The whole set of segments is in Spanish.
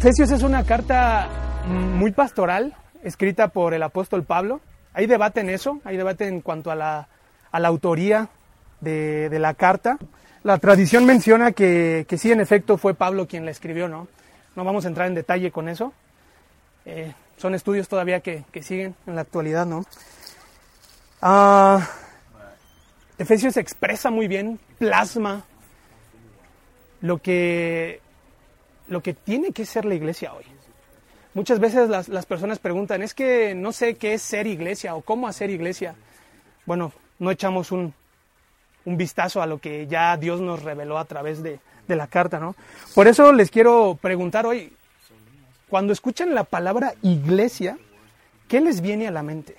Efesios es una carta muy pastoral, escrita por el apóstol Pablo. Hay debate en eso, hay debate en cuanto a la, autoría de, la carta. La tradición menciona que, sí, en efecto, fue Pablo quien la escribió, ¿no? No vamos a entrar en detalle con eso. Eh, son estudios todavía que, que, siguen en la actualidad, ¿no? Ah, Efesios expresa muy bien, plasma lo que, lo que tiene que ser la iglesia hoy. Muchas veces las, las, personas preguntan, es que no sé qué es ser iglesia o cómo hacer iglesia. Bueno, no echamos un, un vistazo a lo que ya Dios nos reveló a través de, de, la carta, ¿no? Por eso les quiero preguntar hoy, cuando escuchan la palabra iglesia, ¿qué les viene a la mente?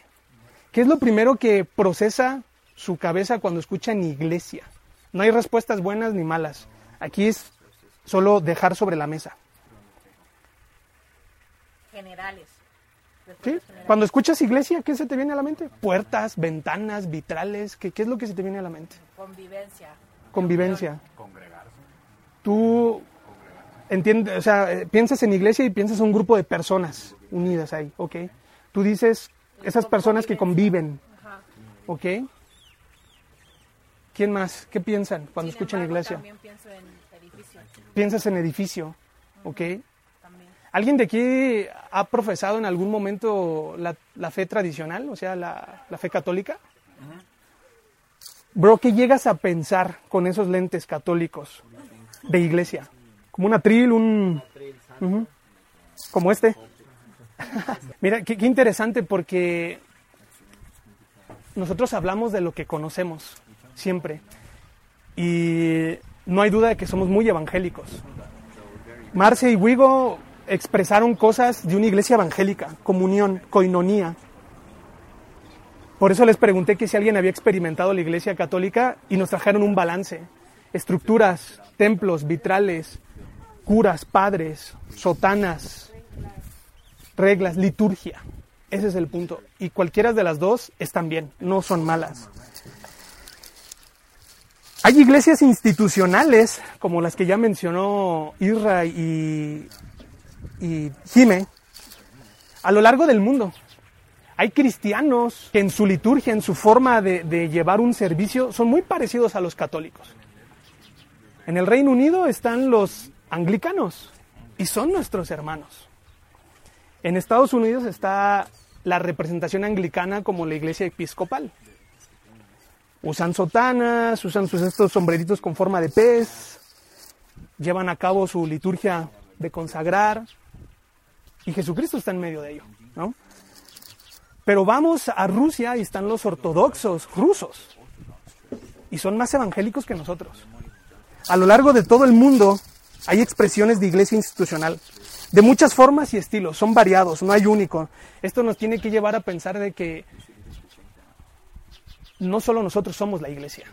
¿Qué es lo primero que procesa su cabeza cuando escuchan iglesia? No hay respuestas buenas ni malas. Aquí es solo dejar sobre la mesa. Generales. ¿Sí? Cuando escuchas iglesia, ¿qué se te viene a la mente? Puertas, ventanas, vitrales, ¿qué, qué es lo que se te viene a la mente? Convivencia. Convivencia. Congregarse. Tú entiendes, o sea, eh, piensas en iglesia y piensas en un grupo de personas unidas ahí, ¿ok? Tú dices esas personas que conviven. ¿ok? ¿Quién más? ¿Qué piensan cuando Sin escuchan embargo, iglesia? También pienso en. Piensas en edificio, ¿ok? También. ¿Alguien de aquí ha profesado en algún momento la, la fe tradicional, o sea, la, la fe católica? Bro, ¿qué llegas a pensar con esos lentes católicos de iglesia? Como un atril, un... Como este. Mira, qué, qué interesante porque nosotros hablamos de lo que conocemos siempre. Y no hay duda de que somos muy evangélicos. Marce y Wigo expresaron cosas de una iglesia evangélica, comunión, coinonía. Por eso les pregunté que si alguien había experimentado la iglesia católica y nos trajeron un balance. Estructuras, templos, vitrales, curas, padres, sotanas, reglas, liturgia. Ese es el punto. Y cualquiera de las dos están bien, no son malas. Hay iglesias institucionales, como las que ya mencionó Irra y, Jime, a lo largo del mundo. Hay cristianos que en su liturgia, en su forma de, llevar un servicio, son muy parecidos a los católicos. En el Reino Unido están los anglicanos y son nuestros hermanos. En Estados Unidos está la representación anglicana como la iglesia episcopal. Usan sotanas, usan sus estos sombreritos con forma de pez, llevan a cabo su liturgia de consagrar y Jesucristo está en medio de ello, ¿no? Pero vamos a Rusia y están los ortodoxos rusos y son más evangélicos que nosotros. A lo largo de todo el mundo hay expresiones de iglesia institucional de muchas formas y estilos, son variados, no hay único. Esto nos tiene que llevar a pensar de que no solo nosotros somos la iglesia.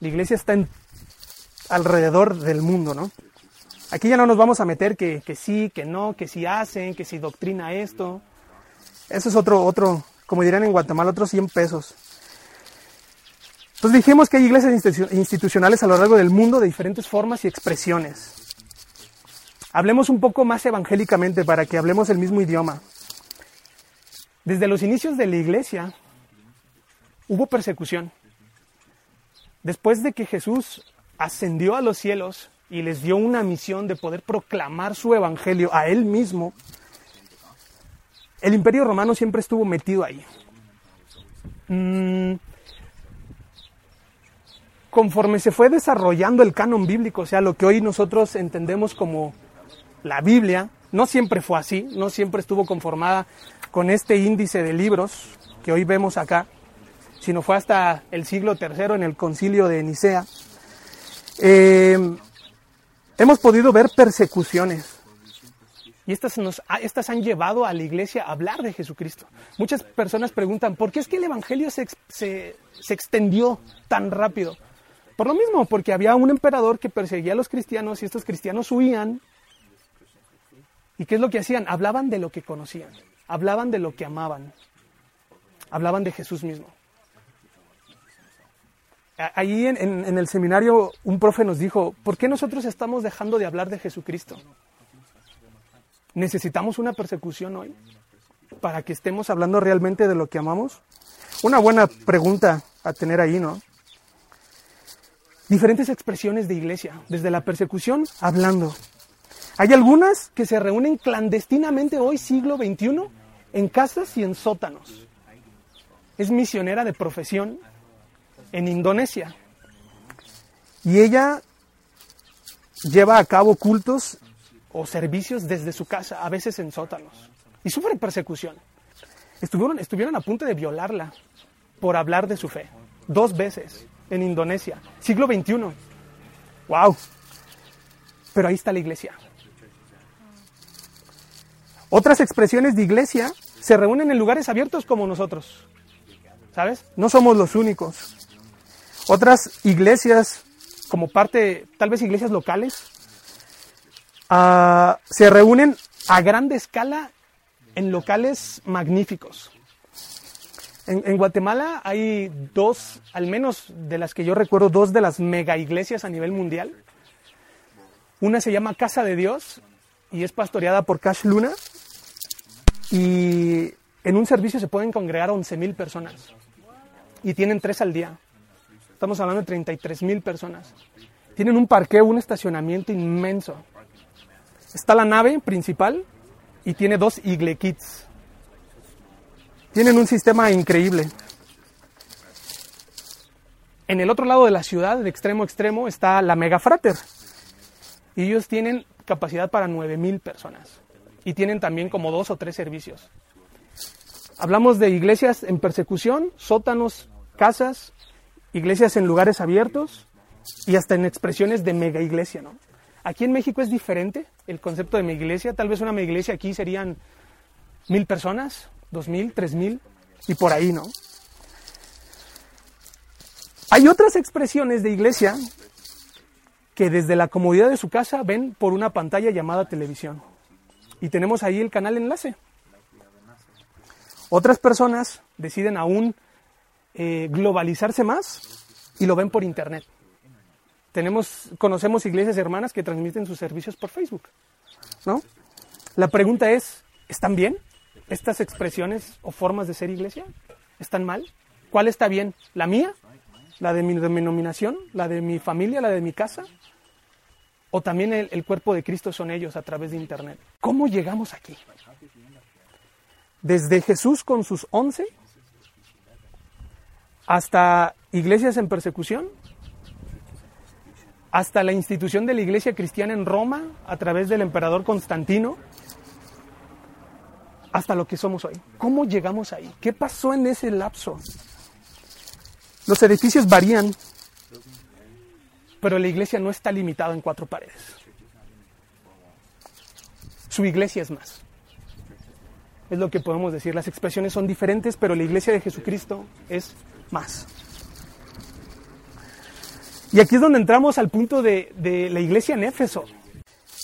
La iglesia está alrededor del mundo, ¿no? Aquí ya no nos vamos a meter que, que sí, que no, que sí hacen, que si sí doctrina esto. Eso es otro, otro, como dirán en Guatemala, otros 100 pesos. Entonces dijimos que hay iglesias institucionales a lo largo del mundo de diferentes formas y expresiones. Hablemos un poco más evangélicamente para que hablemos el mismo idioma. Desde los inicios de la iglesia hubo persecución. Después de que Jesús ascendió a los cielos y les dio una misión de poder proclamar su evangelio a él mismo, el imperio romano siempre estuvo metido ahí. Mm, conforme se fue desarrollando el canon bíblico, o sea, lo que hoy nosotros entendemos como la Biblia, no siempre fue así, no siempre estuvo conformada con este índice de libros que hoy vemos acá, sino fue hasta el siglo III en el concilio de Nicea. Eh, hemos podido ver persecuciones y estas, nos, estas han llevado a la iglesia a hablar de Jesucristo. Muchas personas preguntan, ¿por qué es que el Evangelio se, se, se extendió tan rápido? Por lo mismo, porque había un emperador que perseguía a los cristianos y estos cristianos huían ¿Y qué es lo que hacían? Hablaban de lo que conocían, hablaban de lo que amaban, hablaban de Jesús mismo. Ahí en, el seminario un profe nos dijo, ¿por qué nosotros estamos dejando de hablar de Jesucristo? ¿Necesitamos una persecución hoy para que estemos hablando realmente de lo que amamos? Una buena pregunta a tener ahí, ¿no? Diferentes expresiones de iglesia, desde la persecución hablando. Hay algunas que se reúnen clandestinamente hoy, siglo XXI, en casas y en sótanos. Es misionera de profesión en Indonesia. Y ella lleva a cabo cultos o servicios desde su casa, a veces en sótanos. Y sufre persecución. Estuvieron, estuvieron a punto de violarla por hablar de su fe. Dos veces en Indonesia, siglo XXI. ¡Wow! Pero ahí está la iglesia. Otras expresiones de iglesia se reúnen en lugares abiertos como nosotros. ¿Sabes? No somos los únicos. Otras iglesias, como parte, tal vez iglesias locales, uh, se reúnen a grande escala en locales magníficos. En, en, Guatemala hay dos, al menos de las que yo recuerdo, dos de las mega iglesias a nivel mundial. Una se llama Casa de Dios y es pastoreada por Cash Luna. Y en un servicio se pueden congregar 11 mil personas. Y tienen tres al día. Estamos hablando de 33 mil personas. Tienen un parqueo, un estacionamiento inmenso. Está la nave principal y tiene dos Igle Kits. Tienen un sistema increíble. En el otro lado de la ciudad, de extremo a extremo, está la Mega Frater. Y ellos tienen capacidad para 9000 personas. Y tienen también como dos o tres servicios. Hablamos de iglesias en persecución, sótanos, casas, iglesias en lugares abiertos y hasta en expresiones de mega iglesia, ¿no? Aquí en México es diferente el concepto de mega iglesia. Tal vez una mega iglesia aquí serían mil personas, dos mil, tres mil y por ahí, ¿no? Hay otras expresiones de iglesia que desde la comodidad de su casa ven por una pantalla llamada televisión. Y tenemos ahí el canal enlace. Otras personas deciden aún eh, globalizarse más y lo ven por internet. Tenemos, conocemos iglesias hermanas que transmiten sus servicios por Facebook. ¿no? La pregunta es, ¿están bien estas expresiones o formas de ser iglesia? ¿Están mal? ¿Cuál está bien? ¿La mía? ¿La de mi denominación? ¿La de mi familia? ¿La de mi casa? ¿O también el, el cuerpo de Cristo son ellos a través de internet? ¿Cómo llegamos aquí? Desde Jesús con sus once hasta iglesias en persecución, hasta la institución de la iglesia cristiana en Roma a través del emperador Constantino, hasta lo que somos hoy. ¿Cómo llegamos ahí? ¿Qué pasó en ese lapso? Los edificios varían, pero la iglesia no está limitada en cuatro paredes. Su iglesia es más. Es lo que podemos decir. Las expresiones son diferentes, pero la iglesia de Jesucristo es más. Y aquí es donde entramos al punto de, de la iglesia en Éfeso.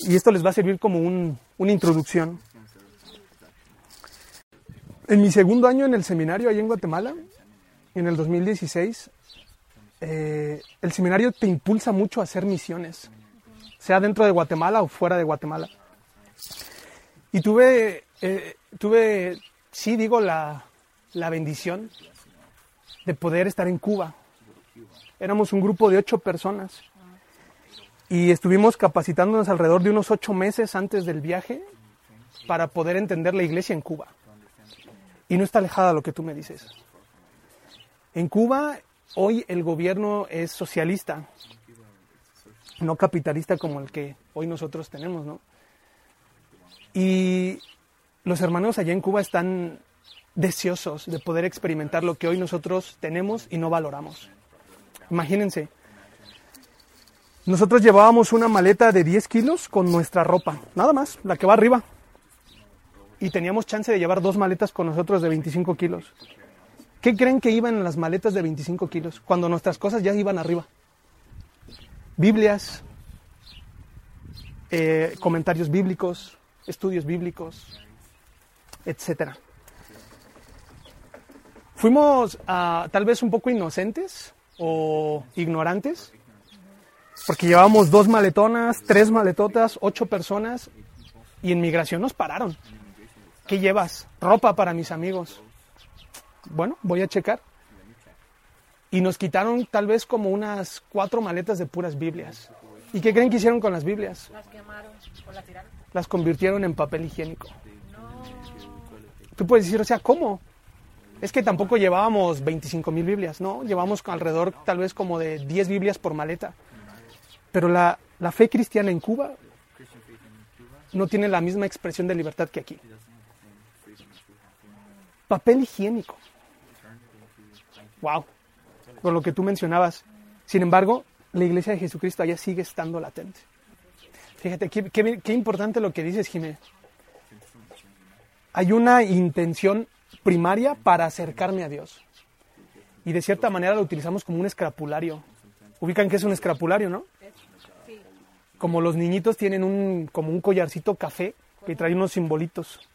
Y esto les va a servir como un, una introducción. En mi segundo año en el seminario ahí en Guatemala, en el 2016, eh, el seminario te impulsa mucho a hacer misiones, sea dentro de Guatemala o fuera de Guatemala. Y tuve, eh, tuve sí digo, la, la bendición de poder estar en Cuba. Éramos un grupo de ocho personas y estuvimos capacitándonos alrededor de unos ocho meses antes del viaje para poder entender la iglesia en Cuba. Y no está alejada lo que tú me dices. En Cuba hoy el gobierno es socialista, no capitalista como el que hoy nosotros tenemos, ¿no? Y los hermanos allá en Cuba están deseosos de poder experimentar lo que hoy nosotros tenemos y no valoramos. Imagínense, nosotros llevábamos una maleta de 10 kilos con nuestra ropa, nada más, la que va arriba. Y teníamos chance de llevar dos maletas con nosotros de 25 kilos. ¿Qué creen que iban en las maletas de 25 kilos cuando nuestras cosas ya iban arriba? Biblias, eh, comentarios bíblicos, estudios bíblicos, etcétera. Fuimos uh, tal vez un poco inocentes o ignorantes, porque llevábamos dos maletonas, tres maletotas, ocho personas, Y en migración nos pararon. ¿Qué llevas? Ropa para mis amigos. Bueno, voy a checar. Y nos quitaron tal vez como unas cuatro maletas de puras Biblias. ¿Y qué creen que hicieron con las Biblias? Las quemaron o las tiraron. Las convirtieron en papel higiénico. No. Tú puedes decir, o sea, ¿cómo? Es que tampoco llevábamos 25 mil Biblias, ¿no? Llevamos alrededor tal vez como de 10 Biblias por maleta. Pero la, la fe cristiana en Cuba no tiene la misma expresión de libertad que aquí. Papel higiénico. Wow. Por lo que tú mencionabas. Sin embargo, la iglesia de Jesucristo allá sigue estando latente. Fíjate, qué, qué- qué importante lo que dices, Jiménez. Hay una intención primaria para acercarme a Dios. Y de cierta manera lo utilizamos como un escapulario. Ubican que es un escapulario, ¿no? Como los niñitos tienen un, como un collarcito café que trae unos simbolitos.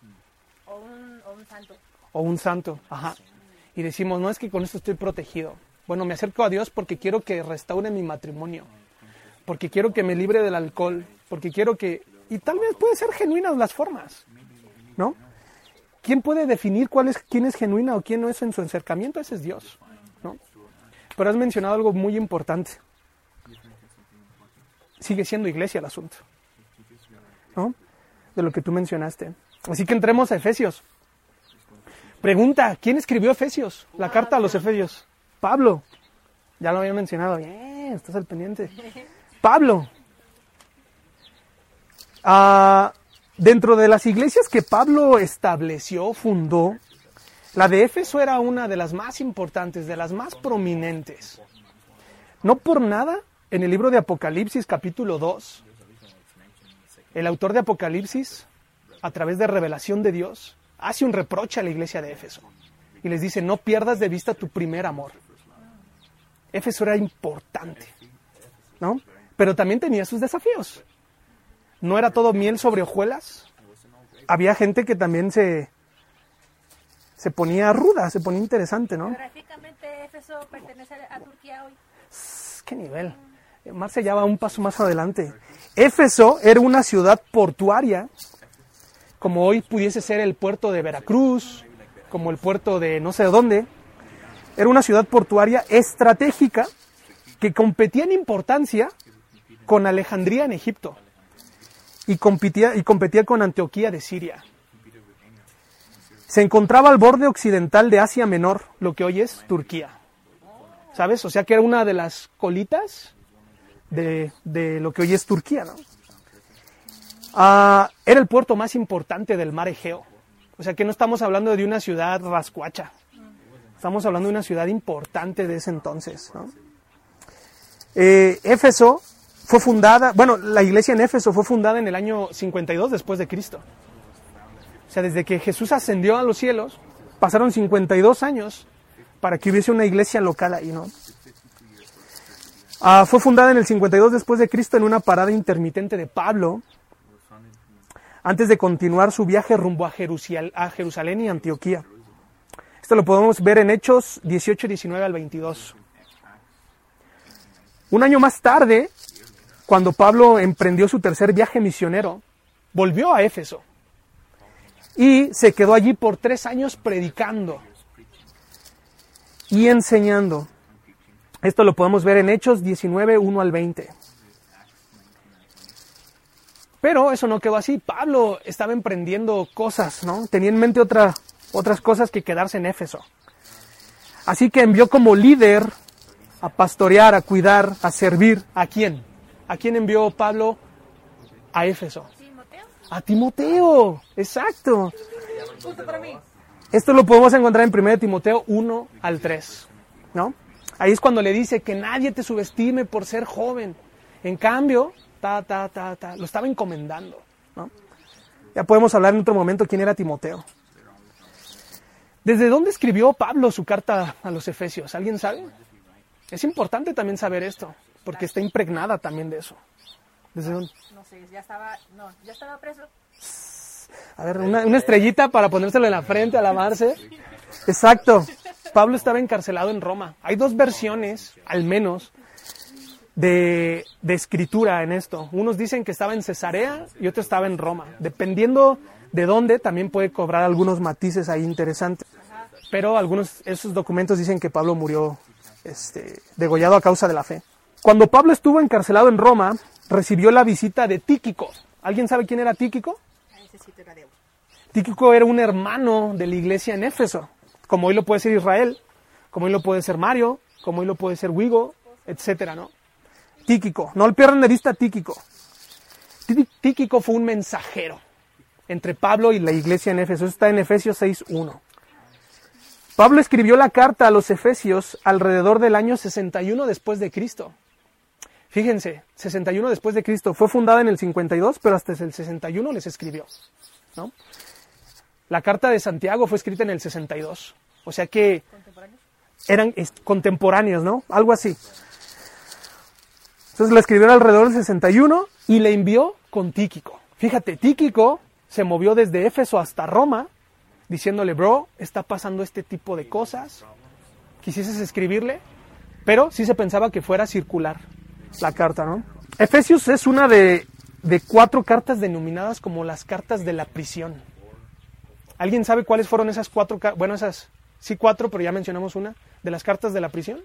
O un, o un santo. o un santo, ajá. Y decimos, no es que con esto estoy protegido. Bueno, me acerco a Dios porque quiero que restaure mi matrimonio, porque quiero que me libre del alcohol, porque quiero que... Y tal vez puede ser genuinas las formas, ¿no? ¿Quién puede definir cuál es, quién es genuina o quién no es en su acercamiento? Ese es Dios, ¿no? Pero has mencionado algo muy importante. Sigue siendo iglesia el asunto, ¿no? De lo que tú mencionaste. Así que entremos a Efesios. Pregunta, ¿quién escribió Efesios? La carta a los Efesios. Pablo. Ya lo había mencionado. Bien, estás al pendiente. Pablo. Ah, dentro de las iglesias que Pablo estableció, fundó, la de Éfeso era una de las más importantes, de las más prominentes. No por nada, en el libro de Apocalipsis capítulo 2, el autor de Apocalipsis, a través de revelación de Dios, hace un reproche a la iglesia de Éfeso y les dice, no pierdas de vista tu primer amor. Éfeso era importante, ¿no? Pero también tenía sus desafíos. No era todo miel sobre hojuelas. Había gente que también se, se ponía ruda, se ponía interesante, ¿no? Geográficamente, Éfeso pertenece a Turquía hoy. ¿Qué nivel? Marcia ya va un paso más adelante. Éfeso era una ciudad portuaria, como hoy pudiese ser el puerto de Veracruz, como el puerto de no sé dónde. Era una ciudad portuaria estratégica que competía en importancia con Alejandría en Egipto y competía, y competía con Antioquía de Siria. Se encontraba al borde occidental de Asia Menor, lo que hoy es Turquía. ¿Sabes? O sea que era una de las colitas de, de lo que hoy es Turquía, ¿no? Ah, era el puerto más importante del mar Egeo. O sea que no estamos hablando de una ciudad rascuacha. Estamos hablando de una ciudad importante de ese entonces. Eh, Éfeso fue fundada, bueno, la iglesia en Éfeso fue fundada en el año 52 después de Cristo. O sea, desde que Jesús ascendió a los cielos, pasaron 52 años para que hubiese una iglesia local ahí, ¿no? Ah, fue fundada en el 52 después de Cristo en una parada intermitente de Pablo, antes de continuar su viaje rumbo a, Jerusal- a Jerusalén y Antioquía. Esto lo podemos ver en Hechos 18, 19 al 22. Un año más tarde, cuando Pablo emprendió su tercer viaje misionero, volvió a Éfeso y se quedó allí por tres años predicando y enseñando. Esto lo podemos ver en Hechos 19, 1 al 20. Pero eso no quedó así. Pablo estaba emprendiendo cosas, ¿no? Tenía en mente otra, otras cosas que quedarse en Éfeso. Así que envió como líder a pastorear, a cuidar, a servir. ¿A quién? ¿A quién envió Pablo? A Éfeso. Timoteo. A Timoteo. Exacto. Esto lo podemos encontrar en 1 Timoteo 1 al 3, ¿no? Ahí es cuando le dice que nadie te subestime por ser joven. En cambio, ta, ta, ta, ta, lo estaba encomendando, ¿no? Ya podemos hablar en otro momento quién era Timoteo. ¿Desde dónde escribió Pablo su carta a los Efesios? ¿Alguien sabe? Es importante también saber esto, porque está impregnada también de eso. ¿Desde dónde? No sé, ya estaba, no, ya estaba preso. A ver, una, una estrellita para ponérselo en la frente, alabarse. Exacto. Pablo estaba encarcelado en Roma. Hay dos versiones, al menos, de, de escritura en esto. Unos dicen que estaba en Cesarea y otro estaba en Roma. Dependiendo de dónde, también puede cobrar algunos matices ahí interesantes. Pero algunos esos documentos dicen que Pablo murió este, degollado a causa de la fe. Cuando Pablo estuvo encarcelado en Roma, recibió la visita de Tíquico. ¿Alguien sabe quién era Tíquico? De Tíquico era un hermano de la iglesia en Éfeso, como hoy lo puede ser Israel, como hoy lo puede ser Mario, como hoy lo puede ser Wigo, etcétera, ¿no? Tíquico, no pierdan de vista Tíquico. Tí- Tíquico fue un mensajero entre Pablo y la iglesia en Éfeso. Eso está en Efesios 6.1. Pablo escribió la carta a los Efesios alrededor del año 61 después de Cristo. Fíjense, 61 después de Cristo. Fue fundada en el 52, pero hasta el 61 les escribió. ¿no? La carta de Santiago fue escrita en el 62. O sea que eran contemporáneos, ¿no? Algo así. Entonces la escribió alrededor del 61 y le envió con Tíquico. Fíjate, Tíquico se movió desde Éfeso hasta Roma diciéndole, bro, está pasando este tipo de cosas. Quisieses escribirle, pero sí se pensaba que fuera circular la carta, ¿no? Efesios es una de, de cuatro cartas denominadas como las cartas de la prisión. ¿Alguien sabe cuáles fueron esas cuatro? Bueno, esas sí cuatro, pero ya mencionamos una de las cartas de la prisión.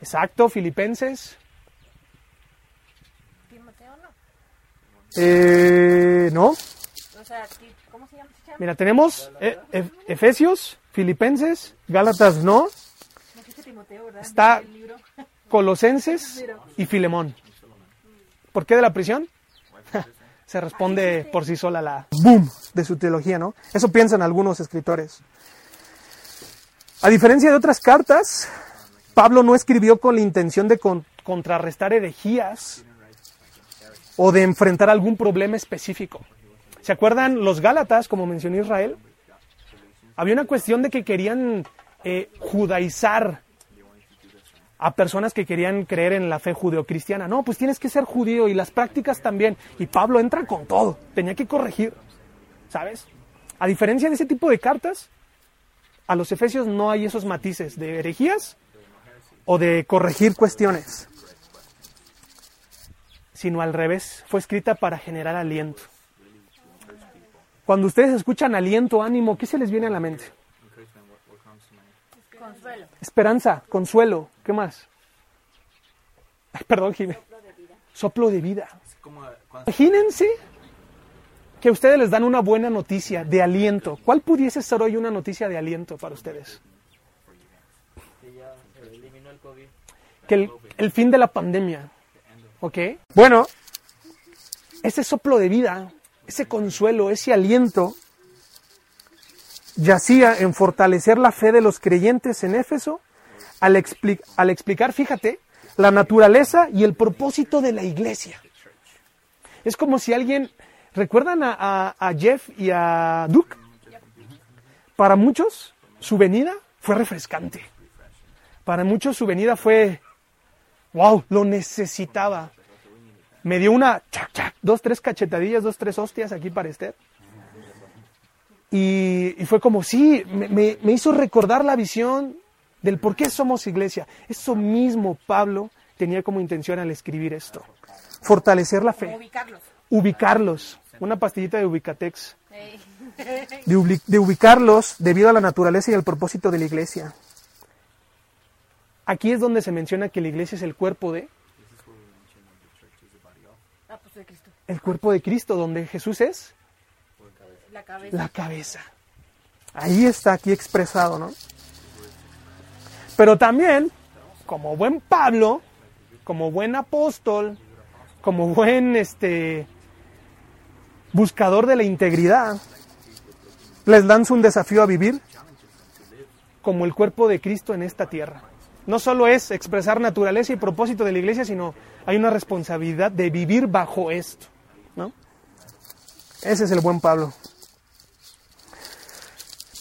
Exacto, Filipenses. Timoteo no. Eh, no, O sea, ti- ¿cómo se llama? ¿Se llama? mira, tenemos eh, Ef- Efesios, Filipenses, Gálatas no, No existe Timoteo, ¿verdad? Está-. Colosenses y Filemón. ¿Por qué de la prisión? Se responde por sí sola la boom de su teología, ¿no? Eso piensan algunos escritores. A diferencia de otras cartas, Pablo no escribió con la intención de con- contrarrestar herejías o de enfrentar algún problema específico. ¿Se acuerdan los Gálatas, como mencionó Israel? Había una cuestión de que querían eh, judaizar a personas que querían creer en la fe judeocristiana. No, pues tienes que ser judío y las prácticas también. Y Pablo entra con todo. Tenía que corregir, ¿sabes? A diferencia de ese tipo de cartas, a los efesios no hay esos matices de herejías o de corregir cuestiones, sino al revés. Fue escrita para generar aliento. Cuando ustedes escuchan aliento, ánimo, ¿qué se les viene a la mente? Consuelo. Esperanza, consuelo, ¿qué más? Ay, perdón, Jimé. Soplo de vida. como Imagínense que a ustedes les dan una buena noticia de aliento. ¿Cuál pudiese ser hoy una noticia de aliento para ustedes? que ya eliminó el COVID. Que el, el fin de la pandemia. ¿Ok? Bueno, ese soplo de vida, ese consuelo, ese aliento, yacía en fortalecer la fe de los creyentes en Éfeso al, expli- al explicar, fíjate, la naturaleza y el propósito de la iglesia. Es como si alguien, ¿recuerdan a, a- a Jeff y a Duke? Para muchos, su venida fue refrescante. Para muchos su venida fue, wow, lo necesitaba. Me dio una, chac, chac, dos, tres cachetadillas, dos, tres hostias aquí para Esther. Y, y fue como, sí, me, me- me hizo recordar la visión del por qué somos iglesia. Eso mismo Pablo tenía como intención al escribir esto. Fortalecer la fe, ubicarlos. ubicarlos. Una pastillita de Ubicatex. De, ubicarlos debido a la naturaleza y el propósito de la iglesia. Aquí es donde se menciona que la iglesia es el cuerpo de, Ah, pues el cuerpo de Cristo, donde Jesús es La cabeza. la cabeza. Ahí está aquí expresado, ¿no? Pero también, como buen Pablo, como buen apóstol, como buen este buscador de la integridad, les lanzo un desafío a vivir como el cuerpo de Cristo en esta tierra. No solo es expresar naturaleza y propósito de la iglesia, sino hay una responsabilidad de vivir bajo esto, ¿no? Ese es el buen Pablo.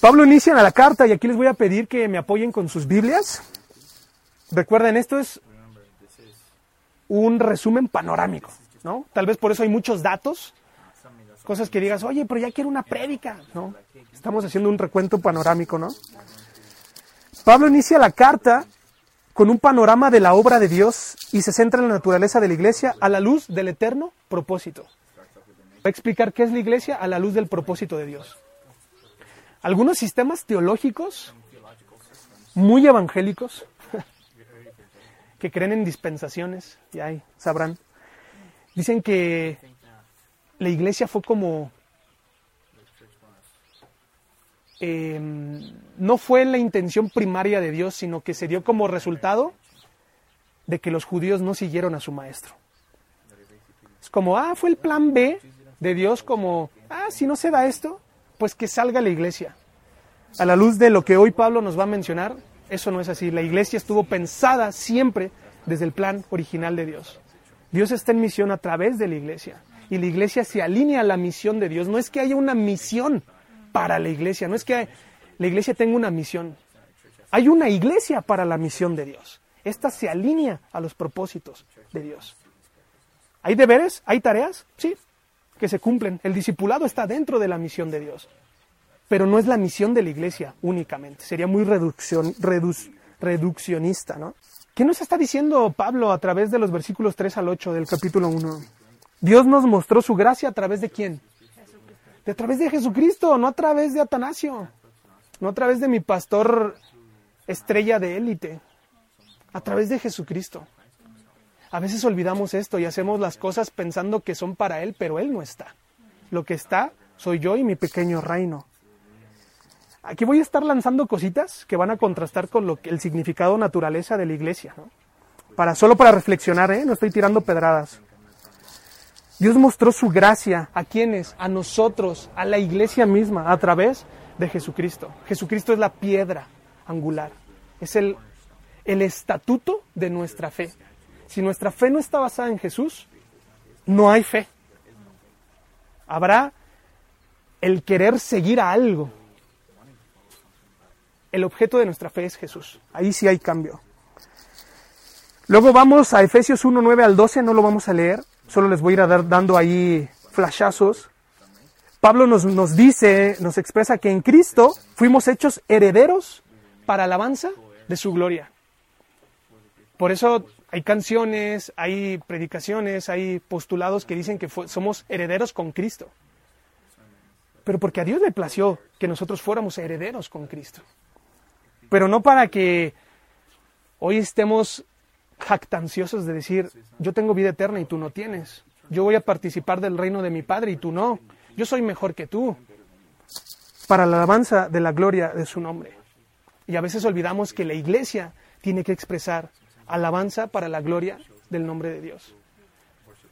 Pablo inicia la carta y aquí les voy a pedir que me apoyen con sus Biblias. Recuerden, esto es un resumen panorámico, ¿no? Tal vez por eso hay muchos datos, cosas que digas, oye, pero ya quiero una prédica, ¿no? Estamos haciendo un recuento panorámico, ¿no? Pablo inicia la carta con un panorama de la obra de Dios y se centra en la naturaleza de la iglesia a la luz del eterno propósito. Va a explicar qué es la iglesia a la luz del propósito de Dios. Algunos sistemas teológicos muy evangélicos que creen en dispensaciones, y ahí sabrán, dicen que la iglesia fue como eh, no fue la intención primaria de Dios, sino que se dio como resultado de que los judíos no siguieron a su maestro. Es como, ah, fue el plan B de Dios, como, ah, si no se da esto, pues que salga la iglesia. A la luz de lo que hoy Pablo nos va a mencionar, eso no es así. La iglesia estuvo pensada siempre desde el plan original de Dios. Dios está en misión a través de la iglesia y la iglesia se alinea a la misión de Dios. No es que haya una misión para la iglesia, no es que la iglesia tenga una misión. Hay una iglesia para la misión de Dios. Esta se alinea a los propósitos de Dios. ¿Hay deberes? ¿Hay tareas? Sí, que se cumplen. El discipulado está dentro de la misión de Dios. Pero no es la misión de la iglesia únicamente. Sería muy reduccionista, ¿no? ¿Qué nos está diciendo Pablo a través de los versículos 3 al 8 del capítulo 1? Dios nos mostró su gracia a través de quién? De a través de Jesucristo, no a través de Atanasio, no a través de mi pastor estrella de élite, a través de Jesucristo. A veces olvidamos esto y hacemos las cosas pensando que son para Él, pero Él no está. Lo que está soy yo y mi pequeño reino. Aquí voy a estar lanzando cositas que van a contrastar con lo que, el significado naturaleza de la iglesia. Para, solo para reflexionar, ¿eh? no estoy tirando pedradas. Dios mostró su gracia a quienes, a nosotros, a la iglesia misma, a través de Jesucristo. Jesucristo es la piedra angular, es el, el estatuto de nuestra fe. Si nuestra fe no está basada en Jesús, no hay fe. Habrá el querer seguir a algo. El objeto de nuestra fe es Jesús. Ahí sí hay cambio. Luego vamos a Efesios 1, 9 al 12, no lo vamos a leer, solo les voy a ir a dar, dando ahí flashazos. Pablo nos, nos dice, nos expresa que en Cristo fuimos hechos herederos para alabanza de su gloria. Por eso hay canciones, hay predicaciones, hay postulados que dicen que somos herederos con Cristo. Pero porque a Dios le plació que nosotros fuéramos herederos con Cristo. Pero no para que hoy estemos jactanciosos de decir, yo tengo vida eterna y tú no tienes. Yo voy a participar del reino de mi Padre y tú no. Yo soy mejor que tú. Para la alabanza de la gloria de su nombre. Y a veces olvidamos que la iglesia tiene que expresar alabanza para la gloria del nombre de Dios.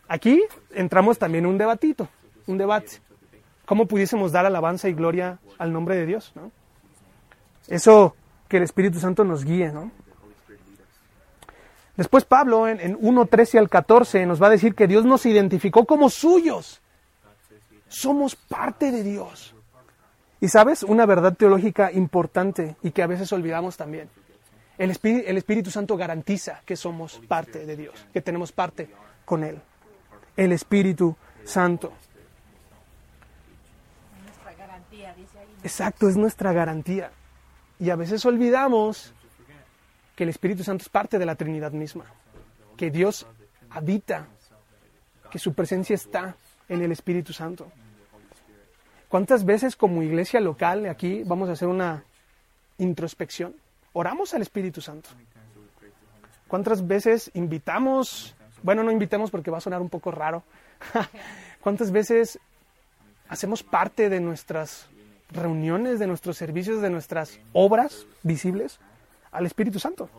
Aquí entramos también un debatito, un debate. ¿Cómo pudiésemos dar alabanza y gloria al nombre de Dios? Eso que el Espíritu Santo nos guíe, ¿no? Después Pablo en, en 1.13 al 14 nos va a decir que Dios nos identificó como suyos. Somos parte de Dios. Y sabes, una verdad teológica importante y que a veces olvidamos también. El Espíritu, el Espíritu Santo garantiza que somos parte de Dios, que tenemos parte con Él. El Espíritu Santo. Exacto, es nuestra garantía. Y a veces olvidamos que el Espíritu Santo es parte de la Trinidad misma, que Dios habita, que su presencia está en el Espíritu Santo. ¿Cuántas veces como iglesia local aquí vamos a hacer una introspección? Oramos al Espíritu Santo. ¿Cuántas veces invitamos, bueno, no invitemos porque va a sonar un poco raro, ¿cuántas veces hacemos parte de nuestras reuniones, de nuestros servicios, de nuestras obras visibles al Espíritu Santo.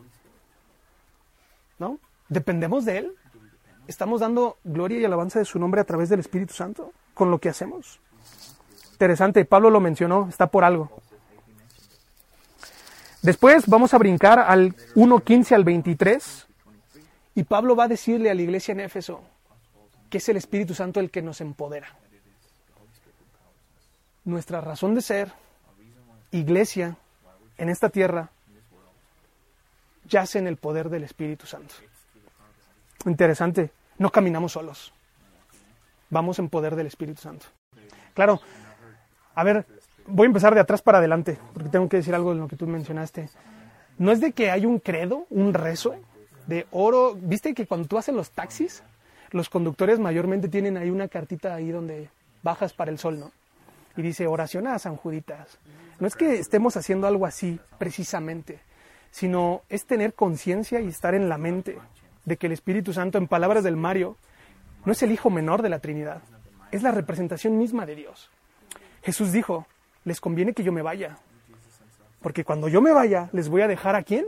¿No? Dependemos de Él. Estamos dando gloria y alabanza de su nombre a través del Espíritu Santo con lo que hacemos. Interesante, Pablo lo mencionó, está por algo. Después vamos a brincar al 1.15 al 23 y Pablo va a decirle a la iglesia en Éfeso que es el Espíritu Santo el que nos empodera nuestra razón de ser, iglesia, en esta tierra, yace en el poder del Espíritu Santo. Interesante, no caminamos solos, vamos en poder del Espíritu Santo. Claro, a ver, voy a empezar de atrás para adelante, porque tengo que decir algo de lo que tú mencionaste. no es de que hay un credo, un rezo de oro. ¿Viste que cuando tú haces los taxis, los conductores mayormente tienen ahí una cartita ahí donde bajas para el sol, ¿no? Y dice oración a San Juditas. No es que estemos haciendo algo así precisamente, sino es tener conciencia y estar en la mente de que el Espíritu Santo, en palabras del Mario, no es el hijo menor de la Trinidad, es la representación misma de Dios. Jesús dijo, les conviene que yo me vaya, porque cuando yo me vaya, les voy a dejar a quién?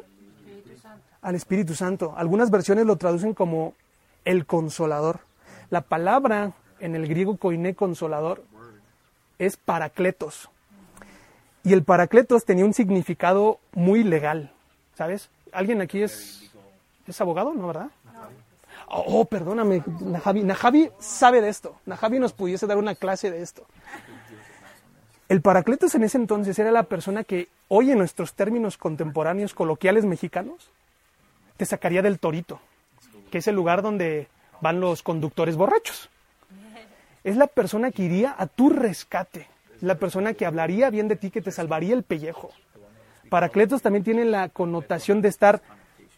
Al Espíritu Santo. Algunas versiones lo traducen como el consolador. La palabra en el griego koiné consolador es paracletos. Y el paracletos tenía un significado muy legal, ¿sabes? ¿Alguien aquí es, es abogado, no, verdad? Oh, perdóname, Najavi. Najavi sabe de esto. Najavi nos pudiese dar una clase de esto. El paracletos en ese entonces era la persona que hoy en nuestros términos contemporáneos coloquiales mexicanos te sacaría del torito, que es el lugar donde van los conductores borrachos. Es la persona que iría a tu rescate, la persona que hablaría bien de ti, que te salvaría el pellejo. Paracletos también tiene la connotación de estar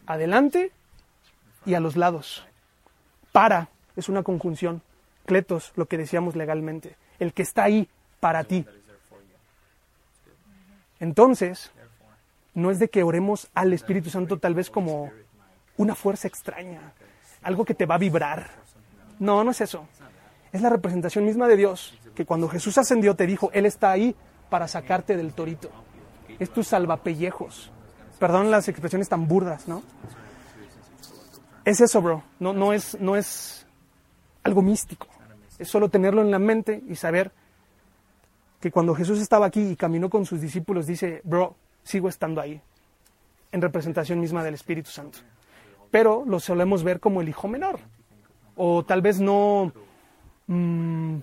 adelante y a los lados. Para es una conjunción. Cletos, lo que decíamos legalmente. El que está ahí para ti. Entonces, no es de que oremos al Espíritu Santo tal vez como una fuerza extraña, algo que te va a vibrar. No, no es eso. Es la representación misma de Dios, que cuando Jesús ascendió te dijo, Él está ahí para sacarte del torito. Es tu salvapellejos. Perdón las expresiones tan burdas, ¿no? Es eso, bro. No, no, es, no es algo místico. Es solo tenerlo en la mente y saber que cuando Jesús estaba aquí y caminó con sus discípulos, dice, bro, sigo estando ahí, en representación misma del Espíritu Santo. Pero lo solemos ver como el hijo menor. O tal vez no, mm,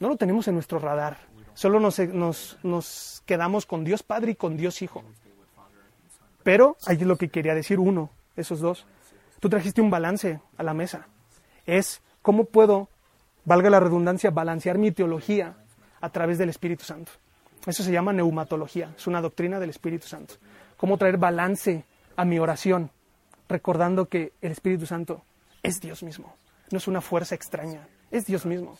no lo tenemos en nuestro radar. Solo nos, nos, nos quedamos con Dios Padre y con Dios Hijo. Pero ahí es lo que quería decir uno, esos dos. Tú trajiste un balance a la mesa. Es cómo puedo, valga la redundancia, balancear mi teología a través del Espíritu Santo. Eso se llama neumatología, es una doctrina del Espíritu Santo. Cómo traer balance a mi oración, recordando que el Espíritu Santo es Dios mismo, no es una fuerza extraña, es Dios mismo.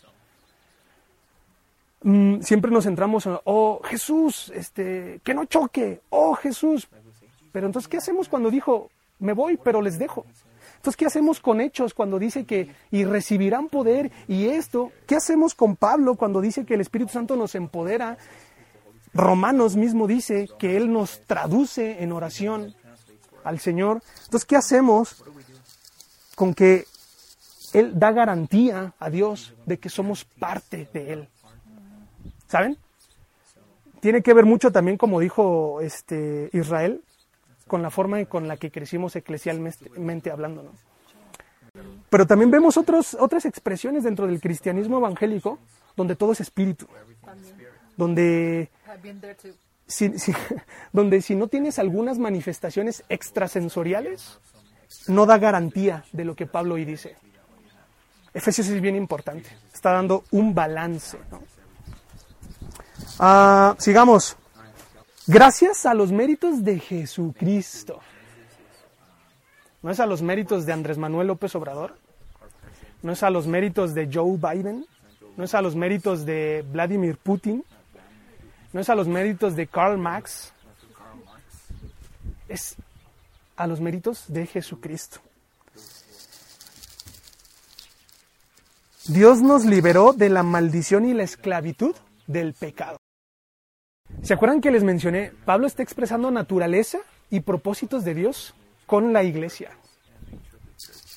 Mm, siempre nos centramos en, oh Jesús, este, que no choque, oh Jesús. Pero entonces, ¿qué hacemos cuando dijo, me voy, pero les dejo? Entonces, ¿qué hacemos con Hechos cuando dice que y recibirán poder y esto? ¿Qué hacemos con Pablo cuando dice que el Espíritu Santo nos empodera? Romanos mismo dice que Él nos traduce en oración al Señor. Entonces, ¿qué hacemos con que Él da garantía a Dios de que somos parte de Él? ¿Saben? Tiene que ver mucho también, como dijo este Israel, con la forma con la que crecimos eclesialmente hablando. ¿no? Pero también vemos otros, otras expresiones dentro del cristianismo evangélico donde todo es espíritu, donde si, donde si no tienes algunas manifestaciones extrasensoriales, no da garantía de lo que Pablo hoy dice. Efesios es bien importante, está dando un balance. ¿no? Ah, sigamos. Gracias a los méritos de Jesucristo. No es a los méritos de Andrés Manuel López Obrador. No es a los méritos de Joe Biden. No es a los méritos de Vladimir Putin. No es a los méritos de Karl Marx. Es a los méritos de Jesucristo. Dios nos liberó de la maldición y la esclavitud del pecado. ¿Se acuerdan que les mencioné? Pablo está expresando naturaleza y propósitos de Dios con la iglesia.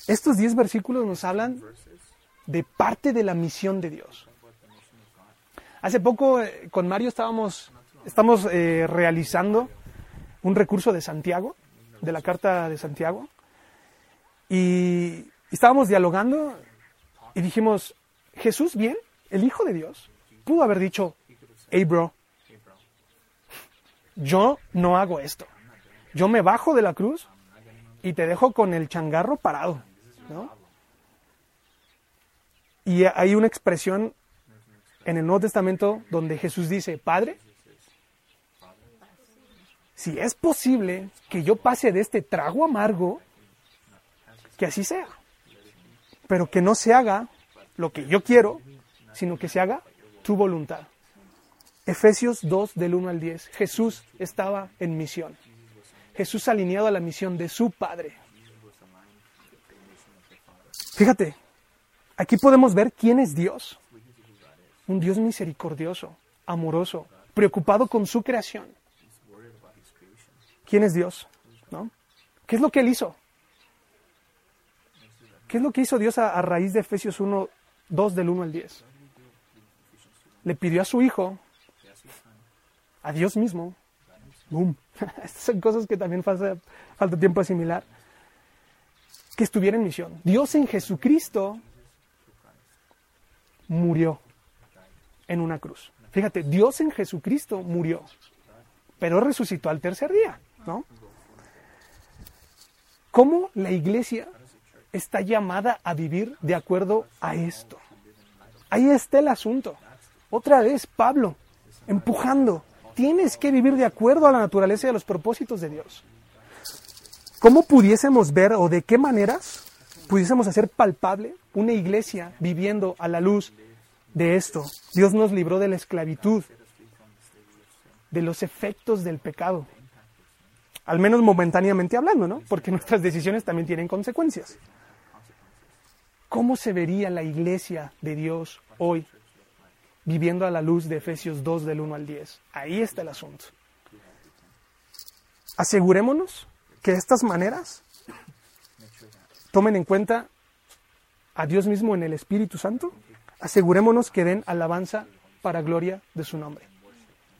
Estos 10 versículos nos hablan de parte de la misión de Dios. Hace poco eh, con Mario estábamos estamos eh, realizando un recurso de Santiago, de la carta de Santiago, y estábamos dialogando y dijimos, Jesús, bien, el Hijo de Dios, pudo haber dicho, hey bro, yo no hago esto. Yo me bajo de la cruz y te dejo con el changarro parado. ¿no? Y hay una expresión en el Nuevo Testamento donde Jesús dice, Padre, si es posible que yo pase de este trago amargo, que así sea. Pero que no se haga lo que yo quiero, sino que se haga tu voluntad. Efesios 2 del 1 al 10. Jesús estaba en misión. Jesús alineado a la misión de su Padre. Fíjate, aquí podemos ver quién es Dios. Un Dios misericordioso, amoroso, preocupado con su creación. ¿Quién es Dios? ¿No? ¿Qué es lo que Él hizo? ¿Qué es lo que hizo Dios a, a raíz de Efesios 1, 2 del 1 al 10? Le pidió a su Hijo, a Dios mismo, ¡boom! Estas son cosas que también falta, falta tiempo asimilar, que estuviera en misión. Dios en Jesucristo murió en una cruz. Fíjate, Dios en Jesucristo murió, pero resucitó al tercer día, ¿no? ¿Cómo la iglesia está llamada a vivir de acuerdo a esto? Ahí está el asunto. Otra vez, Pablo, empujando. Tienes que vivir de acuerdo a la naturaleza y a los propósitos de Dios. ¿Cómo pudiésemos ver o de qué maneras pudiésemos hacer palpable una iglesia viviendo a la luz de esto? Dios nos libró de la esclavitud, de los efectos del pecado. Al menos momentáneamente hablando, ¿no? Porque nuestras decisiones también tienen consecuencias. ¿Cómo se vería la iglesia de Dios hoy viviendo a la luz de Efesios 2 del 1 al 10? Ahí está el asunto. Asegurémonos que estas maneras tomen en cuenta a Dios mismo en el Espíritu Santo. Asegurémonos que den alabanza para gloria de su nombre.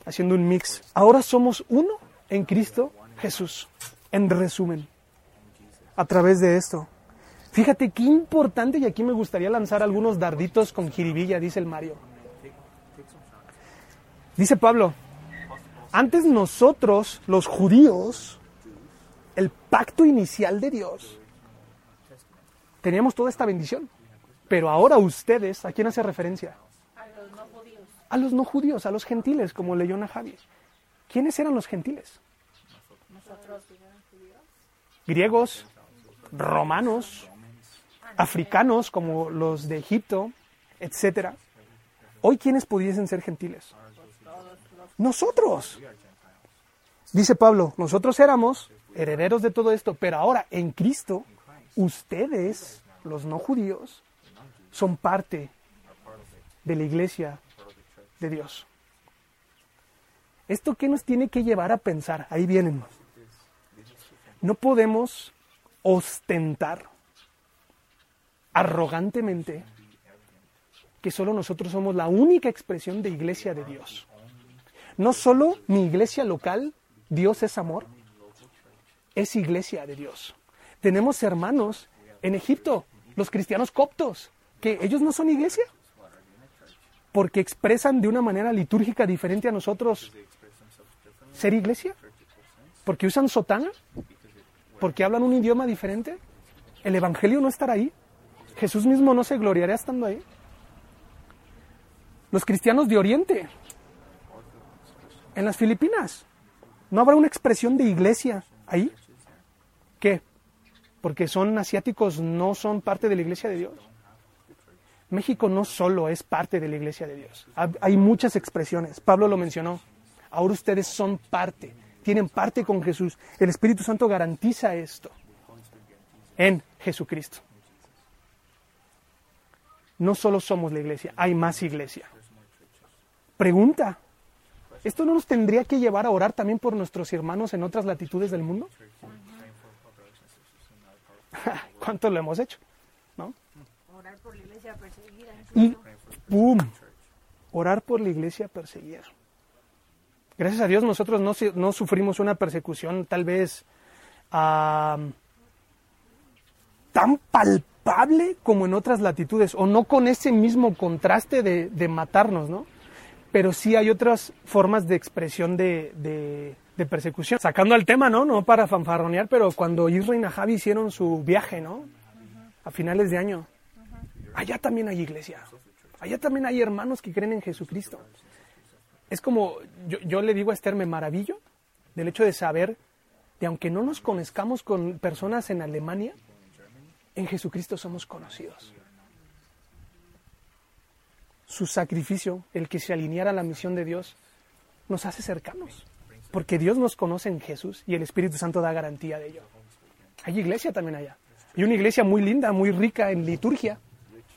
Haciendo un mix. Ahora somos uno en Cristo Jesús. En resumen, a través de esto. Fíjate qué importante, y aquí me gustaría lanzar algunos darditos con jiribilla, dice el Mario. Dice Pablo, antes nosotros, los judíos, el pacto inicial de Dios, teníamos toda esta bendición. Pero ahora ustedes, ¿a quién hace referencia? A los no judíos. A los no judíos, a los gentiles, como leyó Javi. ¿Quiénes eran los gentiles? Griegos, romanos, africanos como los de Egipto, etcétera. Hoy, ¿quiénes pudiesen ser gentiles? Nosotros. Dice Pablo, nosotros éramos herederos de todo esto, pero ahora en Cristo, ustedes, los no judíos, son parte de la iglesia de Dios. ¿Esto qué nos tiene que llevar a pensar? Ahí vienen. No podemos ostentar arrogantemente que solo nosotros somos la única expresión de iglesia de Dios. No solo mi iglesia local, Dios es amor, es iglesia de Dios. Tenemos hermanos en Egipto, los cristianos coptos, que ellos no son iglesia, porque expresan de una manera litúrgica diferente a nosotros ser iglesia, porque usan sotana, porque hablan un idioma diferente. El Evangelio no estará ahí. Jesús mismo no se gloriará estando ahí. Los cristianos de Oriente, en las Filipinas, ¿no habrá una expresión de iglesia ahí? ¿Qué? Porque son asiáticos, no son parte de la iglesia de Dios. México no solo es parte de la iglesia de Dios. Hay muchas expresiones. Pablo lo mencionó. Ahora ustedes son parte, tienen parte con Jesús. El Espíritu Santo garantiza esto en Jesucristo. No solo somos la iglesia, hay más iglesia. Pregunta, ¿esto no nos tendría que llevar a orar también por nuestros hermanos en otras latitudes del mundo? ¿Cuánto lo hemos hecho? ¿No? Orar por la iglesia perseguida. Y ¡pum! Orar por la iglesia perseguida. Gracias a Dios nosotros no, sufrimos una persecución tal vez ah, tan palpable como en otras latitudes, o no con ese mismo contraste de, de matarnos, ¿no? Pero sí hay otras formas de expresión de, de- persecución. Sacando al tema, ¿no? No para fanfarronear, pero cuando Isra y Najabi hicieron su viaje, ¿no? A finales de año. Allá también hay iglesia. Allá también hay hermanos que creen en Jesucristo. Es como, yo, yo le digo a Esther, me maravillo de del hecho de saber de aunque no nos conozcamos con personas en Alemania, en Jesucristo somos conocidos. Su sacrificio, el que se alineara a la misión de Dios, nos hace cercanos, porque Dios nos conoce en Jesús y el Espíritu Santo da garantía de ello. Hay iglesia también allá. Y una iglesia muy linda, muy rica en liturgia.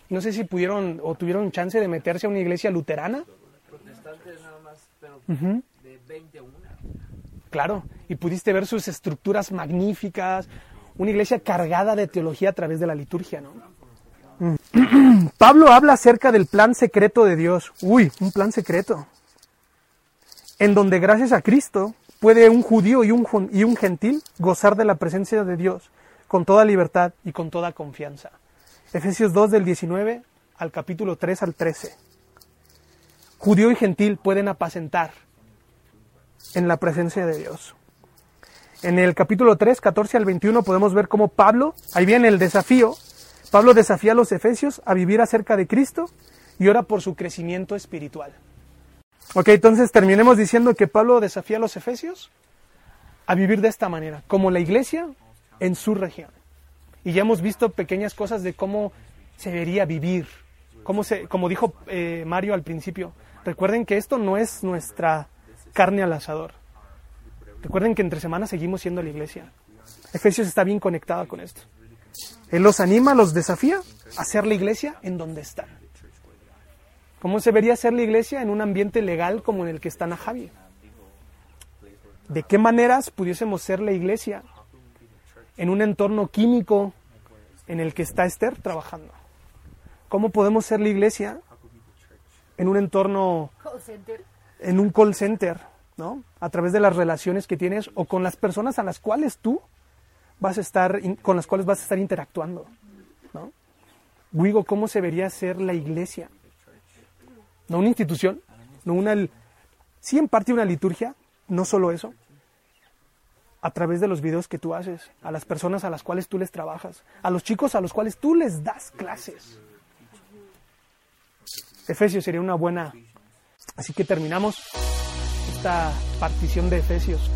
No sé si pudieron o tuvieron chance de meterse a una iglesia luterana. Protestantes nada más, pero de 20 a 1. Claro, y pudiste ver sus estructuras magníficas, una iglesia cargada de teología a través de la liturgia, ¿no? Pablo habla acerca del plan secreto de Dios. Uy, un plan secreto. En donde gracias a Cristo puede un judío y un, jun- y un gentil gozar de la presencia de Dios con toda libertad y con toda confianza. Efesios 2 del 19 al capítulo 3 al 13. Judío y gentil pueden apacentar en la presencia de Dios. En el capítulo 3, 14 al 21 podemos ver cómo Pablo, ahí viene el desafío, Pablo desafía a los efesios a vivir acerca de Cristo y ora por su crecimiento espiritual. Ok, entonces terminemos diciendo que Pablo desafía a los efesios a vivir de esta manera, como la iglesia en su región. Y ya hemos visto pequeñas cosas de cómo se debería vivir, cómo se, como dijo eh, Mario al principio. Recuerden que esto no es nuestra carne al asador. Recuerden que entre semanas seguimos siendo la iglesia. Efesios está bien conectada con esto. Él los anima, los desafía a ser la iglesia en donde están. ¿Cómo se vería ser la iglesia en un ambiente legal como en el que está Najavi? ¿De qué maneras pudiésemos ser la iglesia en un entorno químico en el que está Esther trabajando? ¿Cómo podemos ser la iglesia en un entorno en un call center, ¿no? A través de las relaciones que tienes o con las personas a las cuales tú vas a estar, con las cuales vas a estar interactuando, ¿no? Wigo, ¿cómo se debería ser la iglesia? No una institución, no una, sí en parte una liturgia, no solo eso, a través de los videos que tú haces, a las personas a las cuales tú les trabajas, a los chicos a los cuales tú les das clases. Efesios sería una buena Así que terminamos esta partición de Efesios